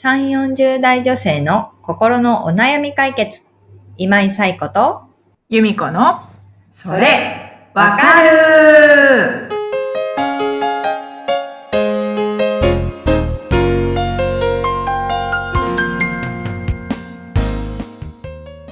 3、40代女性の心のお悩み解決。今井冴子と、由美子の、それ、わかる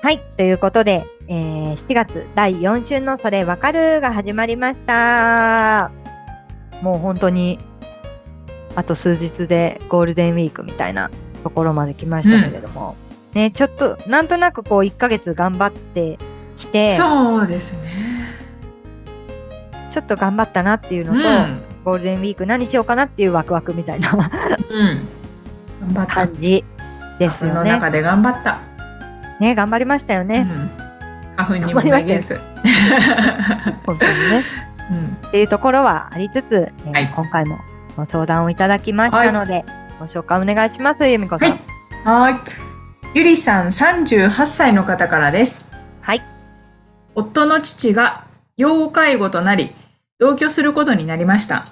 はい。ということで、えー7月第4週のそれわかるが始まりました。もう本当に、あと数日でゴールデンウィークみたいなところまで来ましたけれども、ね、ちょっと、なんとなくこう1ヶ月頑張ってきて、そうですね。ちょっと頑張ったなっていうのと、うん。ゴールデンウィーク何しようかなっていうワクワクみたいなうん。頑張った。感じですよね。の中で頑張った。ね、頑張りましたよね。うん。花粉にもめげず。本当にね。うん。っていうところはありつつ、えーはい今回もご相談をいただきましたので、ご紹介お願いします、由美子さん。はいはい。ゆりさん38歳の方からです。はい。夫の父が要介護となり、同居することになりました。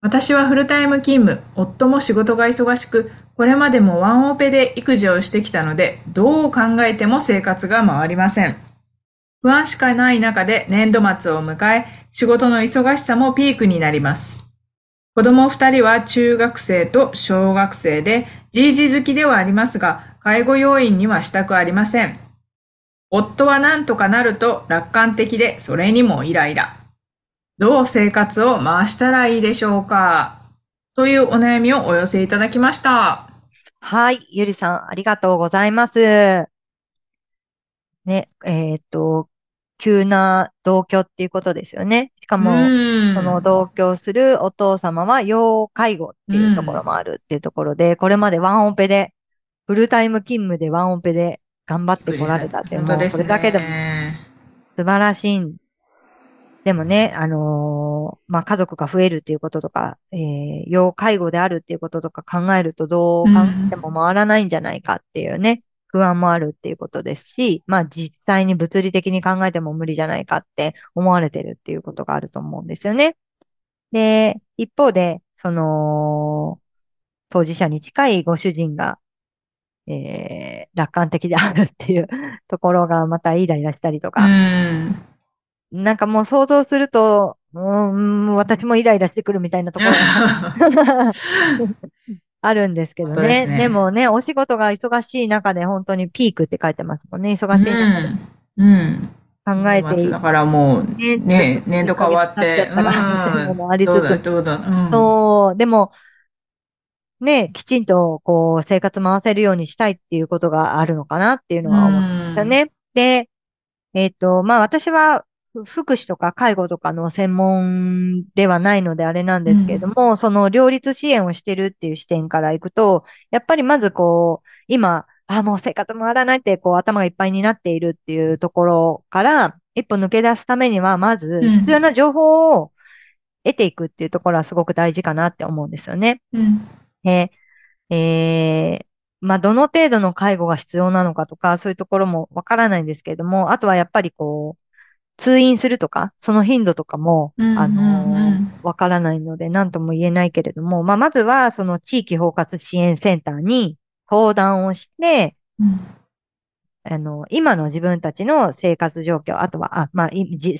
私はフルタイム勤務、夫も仕事が忙しく、これまでもワンオペで育児をしてきたので、どう考えても生活が回りません。不安しかない中で年度末を迎え、仕事の忙しさもピークになります。子供二人は中学生と小学生で、じいじ好きではありますが、介護要員にはしたくありません。夫は何とかなると楽観的で、それにもイライラ。どう生活を回したらいいでしょうか？というお悩みをお寄せいただきました。はい、ゆりさん、ありがとうございます。ね、えーっと、急な同居っていうことですよね。しかも、うんその同居するお父様は要介護っていうところもあるっていうところで、これまでワンオペで、フルタイム勤務でワンオペで頑張ってこられたって、もうそれだけでもね。素晴らしいん。でもね、あのーまあ、家族が増えるっていうこととか、えー要介護であるっていうこととか考えるとどう考えても回らないんじゃないかっていうね、不安もあるっていうことですし、まあ、実際に物理的に考えても無理じゃないかって思われてるっていうことがあると思うんですよね。で、一方で、その、当事者に近いご主人が、えー楽観的であるっていう ところがまたイライラしたりとうか、ん。なんかもう想像すると、うーん、私もイライラしてくるみたいなところが あるんですけどね。ですねでもね、お仕事が忙しい中で本当にピークって書いてますもんね。忙しい中でうん。うん。考えていだからもう、ねね、年度変わって、一ヶ月経っちゃったらみたいなのもありつつどうだ、どうん。そう、でも、ね、きちんとこう生活回せるようにしたいっていうことがあるのかなっていうのは思うんですよね。で、えっと、まあ私はふ福祉とか介護とかの専門ではないのであれなんですけれども、その両立支援をしてるっていう視点からいくと、やっぱりまずこう、今、あ、もう生活回らないってこう頭がいっぱいになっているっていうところから一歩抜け出すためには、まずうん必要な情報を得ていくっていうところはすごく大事かなって思うんですよね。うん。で、えーまあ、どの程度の介護が必要なのかとか、そういうところもわからないんですけれども、あとはやっぱりこう、通院するとか、その頻度とかも、うんあのうん。うんわからないので、何とも言えないけれども、まあ、まずは、その地域包括支援センターに相談をして、うん。あの、今の自分たちの生活状況、あとは、あ、まあ、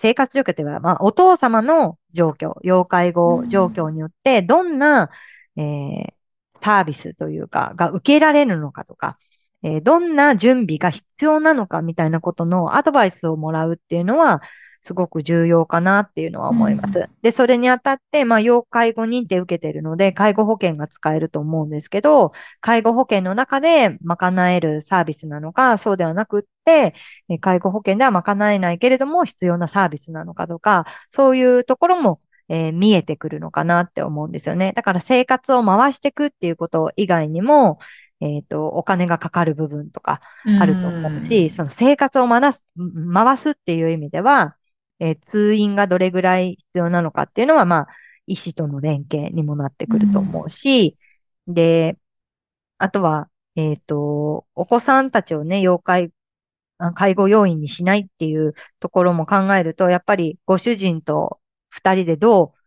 生活状況というか、まあ、お父様の状況、要介護状況によって、どんな、えーサービスというか、が受けられるのかとか、えーどんな準備が必要なのかみたいなことのアドバイスをもらうっていうのは、すごく重要かなっていうのは思います。で、それにあたって、まあ、要介護認定受けてるので、介護保険が使えると思うんですけど、介護保険の中で賄えるサービスなのか、そうではなくって、えー介護保険では賄えないけれども必要なサービスなのかとか、そういうところも、えー見えてくるのかなって思うんですよね。だから生活を回していくっていうこと以外にも、えっと、お金がかかる部分とかあると思うし、その生活を回す、回すっていう意味では、えー通院がどれぐらい必要なのかっていうのは、まあ、医師との連携にもなってくると思うし、で、あとは、えっと、お子さんたちをね、要介、あ介護要員にしないっていうところも考えると、やっぱりご主人と二人でどう、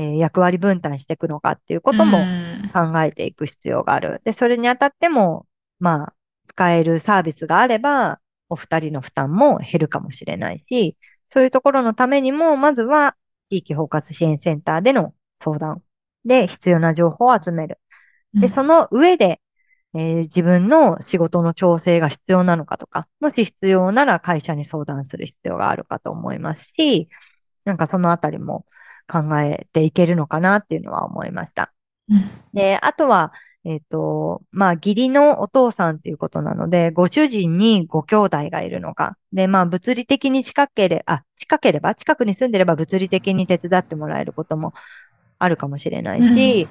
えー役割分担していくのかっていうこともうん考えていく必要がある。で、それにあたっても、まあ、使えるサービスがあれば、お二人の負担も減るかもしれないし、そういうところのためにも、まずは地域包括支援センターでの相談で必要な情報を集める。で、うんその上で、えー自分の仕事の調整が必要なのかとか、もし必要なら会社に相談する必要があるかと思いますし、なんかそのあたりも考えていけるのかなっていうのは思いました。うんで、あとは、えっと、まあ、義理のお父さんっていうことなので、ご主人にご兄弟がいるのか。で、まあ、物理的に近ければ、あ、近ければ、近くに住んでれば物理的に手伝ってもらえることもあるかもしれないし、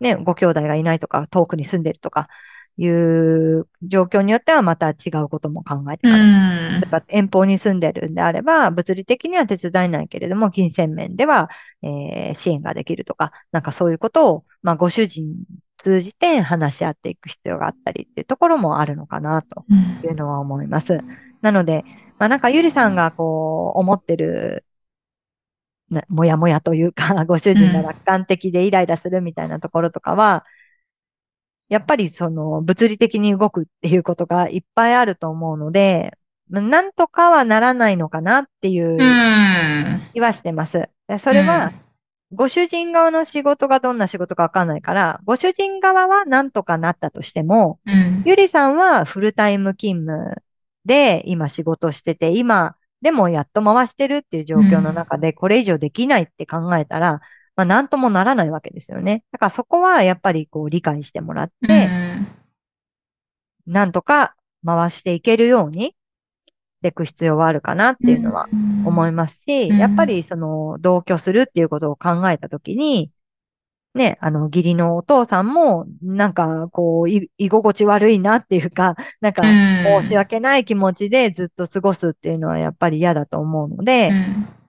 ね、ご兄弟がいないとか、遠くに住んでるとか、いう状況によってはまた違うことも考えていかないうん。例えば遠方に住んでるんであれば、物理的には手伝えないけれども、金銭面では、えー支援ができるとか、なんかそういうことを、まあ、ご主人通じて話し合っていく必要があったりっていうところもあるのかなとうん。いうのは思います。なので、まあ、なんかゆりさんがこう、思ってる、なもやもやというか、ご主人が楽観的でイライラするみたいなところとかは、やっぱりその物理的に動くっていうことがいっぱいあると思うので、まあなんとかはならないのかなっていううん。気はしてます。でそれは、ご主人側の仕事がどんな仕事かわかんないから、ご主人側はなんとかなったとしても、うん。ゆりさんはフルタイム勤務で今仕事してて、今でもやっと回してるっていう状況の中で、これ以上できないって考えたら、まあなんともならないわけですよね。だからそこはやっぱりこう理解してもらって、なんとか回していけるようにしていく必要はあるかなっていうのは思いますし、うん。やっぱりその同居するっていうことを考えたときに、ね、あの、義理のお父さんも、なんか、こう、い居心地悪いなっていうか、なんか、うん。申し訳ない気持ちでずっと過ごすっていうのはやっぱり嫌だと思うので、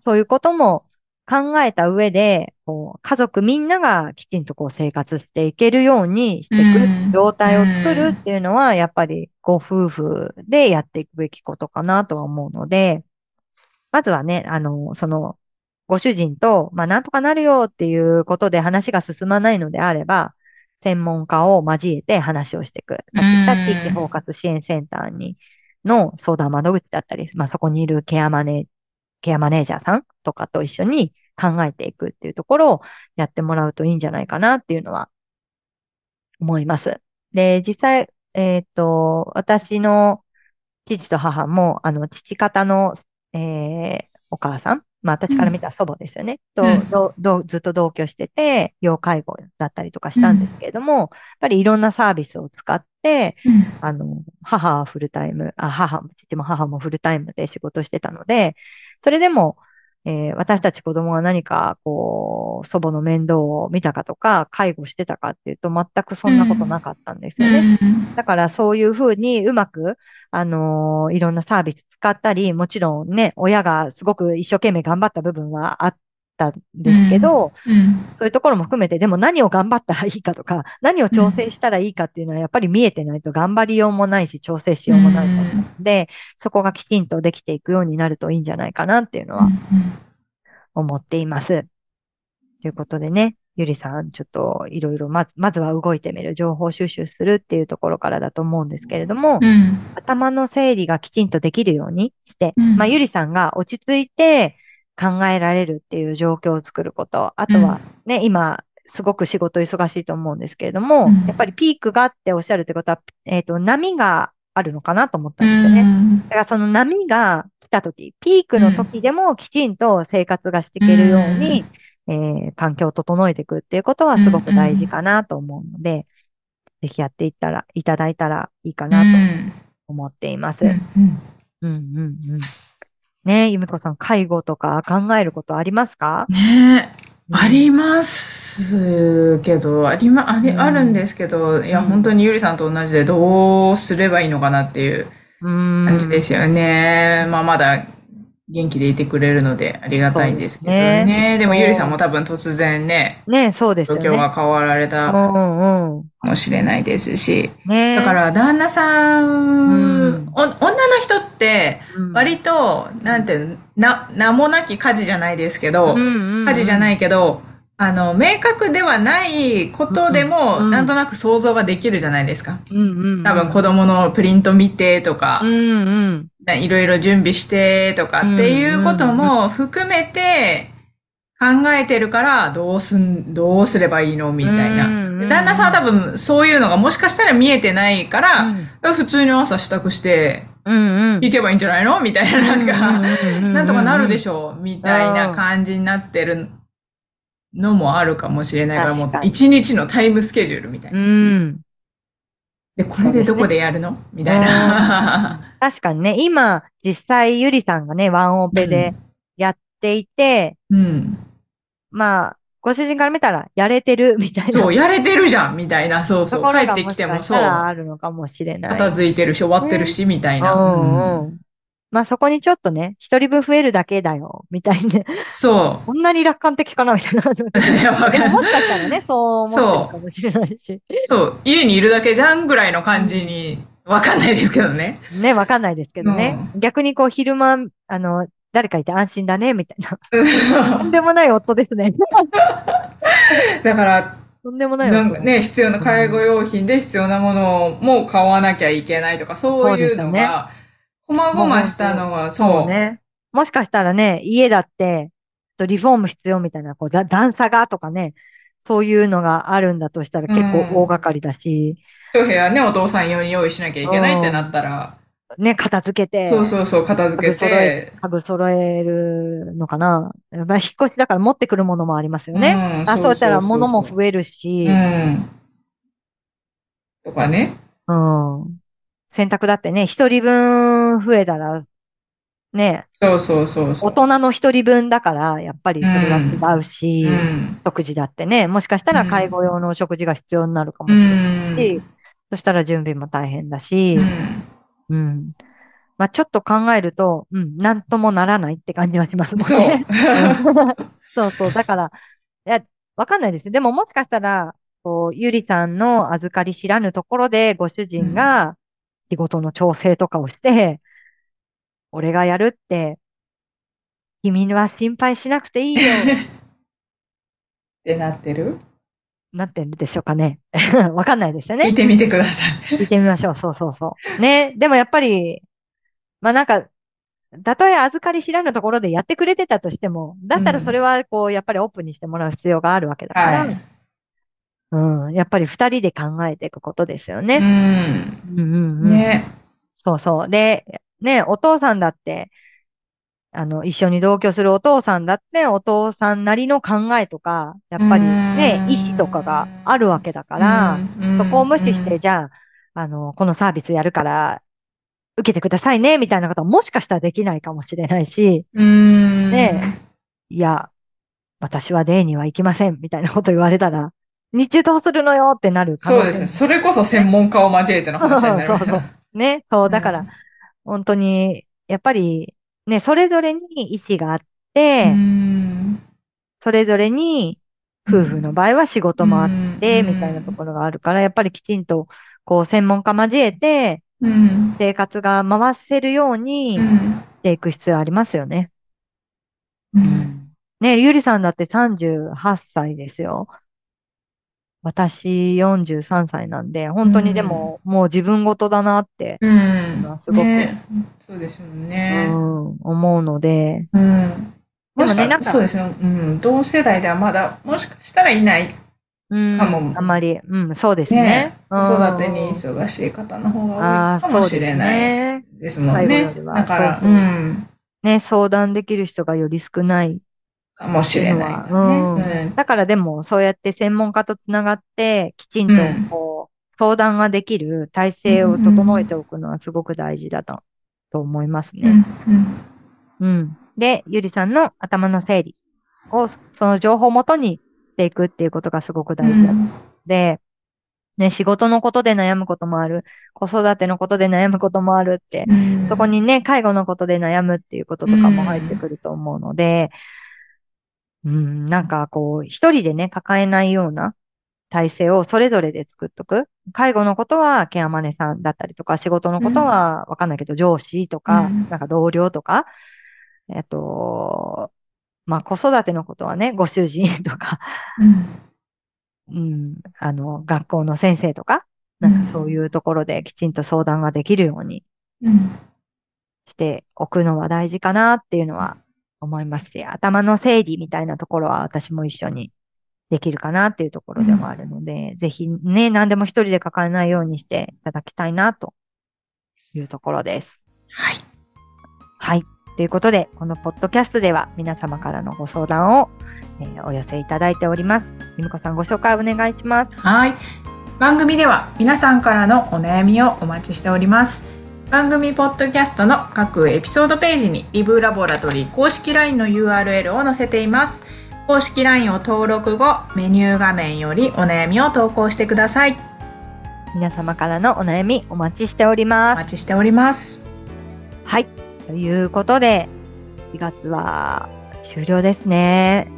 そういうことも考えた上で、こう家族みんながきちんとこう生活していけるようにしていくうん状態を作るっていうのは、やっぱりご夫婦でやっていくべきことかなとは思うので、まずはね、あの、その、ご主人と、まあ、なんとかなるよっていうことで話が進まないのであれば、専門家を交えて話をしていく。さっき言った地域包括支援センターに、の相談窓口だったり、まあ、そこにいるケアマネ、ケアマネージャーさんとかと一緒に考えていくっていうところをやってもらうといいんじゃないかなっていうのは思います。で、実際、えっと、私の父と母も、あの、父方の、えーお母さん、まあ私から見たら祖母ですよね。とうんどどずっと同居してて、要介護だったりとかしたんですけれども、やっぱりいろんなサービスを使って、あの、母はフルタイム、あ、母、父も母もフルタイムで仕事してたので、それでも、えー私たち子供が何か、こう、祖母の面倒を見たかとか、介護してたかっていうと、全くそんなことなかったんですよね。だからそういうふうにうまく、あのーいろんなサービス使ったり、もちろんね、親がすごく一生懸命頑張った部分はあったんですけど、そういうところも含めて、でも何を頑張ったらいいかとか、何を調整したらいいかっていうのはやっぱり見えてないと頑張りようもないし、調整しようもないと思うので、そこがきちんとできていくようになるといいんじゃないかなっていうのは思っています。ということでね、ゆりさん、ちょっといろいろ、まず、は動いてみる、情報収集するっていうところからだと思うんですけれども、頭の整理がきちんとできるようにして、うん。まあ、ゆりさんが落ち着いて考えられるっていう状況を作ること。あとはね、今、すごく仕事忙しいと思うんですけれども、うんやっぱりピークがっておっしゃるってことは、えっ、と、波があるのかなと思ったんですよね。だからその波が来た時、ピークの時でもきちんと生活がしていけるように、えー環境を整えていくっていうことはすごく大事かなと思うので、ぜひやっていったら、いただいたらいいかなと思っています。うんうんうん。ねえ、ゆみこさん、介護とか考えることありますか？ねえ。ありますけど、ありま、あり、うんあるんですけど、いや、うん本当にゆりさんと同じでどうすればいいのかなっていううん。感じですよね。まあ、まだ元気でいてくれるのでありがたいんですけどそうですね。でもゆりさんも多分突然ね、ねえ、そうですね。況が変わられたかうんうん。もしれないですし。ねえ。だから、旦那さうんん、お女の人って、うん、割と、なんていうの、な、名もなき家事じゃないですけど、うんうんうん家事じゃないけど、あの、明確ではないことでも、うんなんとなく想像ができるじゃないですか。うんうんうん。多分子供のプリント見てとかう、んうん。いろいろ準備してとかっていうことも含めて考えてるから、どうすん、どうすればいいのみたいな。旦那さんは多分そういうのがもしかしたら見えてないから、うん普通に朝支度して。行けばいいんじゃないのみたいな、なんか、なんとかなるでしょ。ょうみたいな感じになってるのもあるかもしれないから、もう一日のタイムスケジュールみたいうな。ん。で、これでどこでやるのみたいな。確かにね、今、実際ゆりさんがね、ワンオペでやっていて、うん。まあ、ご主人から見たら、やれてる みたいな。そう、やれてるじゃんみたいな。そうそう。帰ってきてもそう。あるのかもしれない。片付いてるし、終わってるし、みたいな。うんうんうん。まあそこにちょっとね、一人分増えるだけだよ、みたいな。そこんなに楽観的かな、みたいな感じ。う。いやわかるでももしかしたらね、そう思ってるかもしれないし。そう。家にいるだけじゃんぐらいの感じに、わかんないですけどね。ね、わかんないですけどね。逆にこう昼間、あの、誰かいて安心だね、みたいな。とんでもない夫ですね。だから、とんでもない夫。なんかね、必要な介護用品で必要なものも買わなきゃいけないとか、そういうのが、こまごましたのは、そそうう。ね。もしかしたらね、家だって、とリフォーム必要みたいな、こう、だ段差がとかね、そういうのがあるんだとしたら結構大掛かりだし、一部屋ね、お父さん用に用意しなきゃいけないってなったら、ね、片付けて、そうそうそう、片付けて、家具揃えるのかな。やっぱり引っ越しだから持ってくるものもありますよね。うんあ、そうしたら物も増えるし、うん。とかね。うん。洗濯だってね、一人分増えたら、ね、そうそうそうそう。大人の一人分だから、やっぱりそれは違うし、うん。食事だってね、もしかしたら介護用のお食事が必要になるかもしうれないん。し、そしたら準備も大変だし、うんうん。まあちょっと考えると、うん、なんともならないって感じはしますもんそうね。。そうそう。だから、いや、わかんないですよ。でももしかしたら、こう、ゆりさんの預かり知らぬところで、ご主人が仕事の調整とかをして、俺がやるって、君は心配しなくていいよ、ってなってる？なってるでしょうかね。わかんないですよね。聞いてみてください。聞いてみましょう。そうそうそう。ね。でもやっぱり、まあなんか、たとえ預かり知らぬところでやってくれてたとしても、だったらそれはこう、やっぱりオープンにしてもらう必要があるわけだから、はい。うん、やっぱり二人で考えていくことですようね。ん。うんうんうん。ね。そうそう。で、ね、お父さんだって、あの、一緒に同居するお父さんだって、お父さんなりの考えとか、やっぱりねう、ん意思とかがあるわけだから、うん、そこを無視して、じゃあ、あの、このサービスやるから、受けてくださいね、みたいなことはもしかしたらできないかもしれないし、うん。ねいや、私はデーには行きません、みたいなこと言われたら、日中どうするのよってなるそうですね。それこそ専門家を交えての話になります そうそうね。そう、だから、本当に、やっぱり、ね、それぞれに意思があって、うん。それぞれに、夫婦の場合は仕事もあって、うんみたいなところがあるから、やっぱりきちんと、こう、専門家交えて、うん。生活が回せるようにしうん。ていく必要ありますよね。うん。ね、ゆりさんだって38歳ですよ。私43歳なんで、本当にでも、もう自分事だなって、うん。すごくねそうですようね。ん、思うので、うん。でもしかなんかそうですね。うん。同世代ではまだ、もしかしたらいないうん、かもあんまり、うん、そうですねね。。子うん育てに忙しい方の方が多ああ、いかもしれないね。ですもんねより。はだから、うん。ね、相談できる人がより少ない。かもしれないうんね。だからでも、そうやって専門家とつながって、きちんとうんこう、相談ができる体制を整えておくのはすごく大事だと、と思いますうん。ね。うん。うん。で、ゆりさんの頭の整理を、その情報をもとにしていくっていうことがすごく大事だで、ね、仕事のことで悩むこともある、子育てのことで悩むこともあるって、うんそこにね、介護のことで悩むっていうこととかも入ってくると思うので、うん、なんかこう、一人でね、抱えないような体制をそれぞれで作っとく。介護のことはケアマネさんだったりとか、仕事のことはわかんないけど、上司とか、うんなんか同僚とか、えっと、まあ子育てのことはね、ご主人とか、うん。うん、あの、学校の先生とか、なんかそういうところできちんと相談ができるようにうん。しておくのは大事かなっていうのは思いますし、頭の整理みたいなところは私も一緒にできるかなっていうところでもあるので、ぜひね、何でも一人で抱えないようにしていただきたいなというところです。はい。はい。ということで、このポッドキャストでは皆様からのご相談を、えーお寄せいただいております。ゆみこさんご紹介お願いします。はい。番組では皆さんからのお悩みをお待ちしております。番組ポッドキャストの各エピソードページにリブラボラトリー公式 LINE の URL を載せています。公式 LINE を登録後、メニュー画面よりお悩みを投稿してください。皆様からのお悩みお待ちしておりおます。待ちしております。はい。ということで、4月は終了ですね。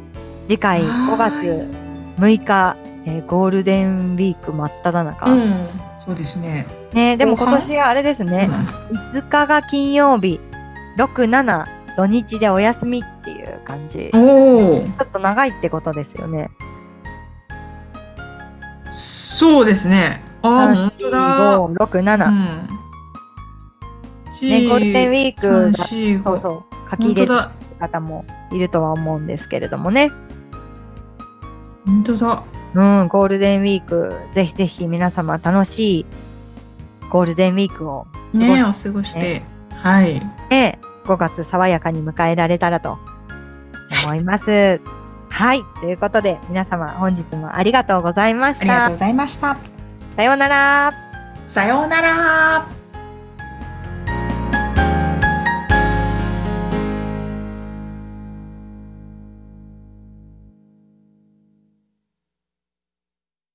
次回5は月6日、えーゴールデンウィーク真っ只中。うん、そうですね。ね、でも今年はあれですね、5日が金曜日、6、7、土日でお休みっていう感じ。ちおお、ょっと長いってことですよね。そうですね。ああ、3、本当だ。4、5、6、7。うん。ね、ゴールデンウィークそうそう、書き入れてる。方もいるとは思うんですけれどもね。本当だ。うん、ゴールデンウィーク、ぜひぜひ皆様楽しいゴールデンウィークをね過お過ごして。はい。ね、5月爽やかに迎えられたらと思います。はい。ということで、皆様本日もありがとうございましたありがとうご。ざいました。さようなら。さようなら。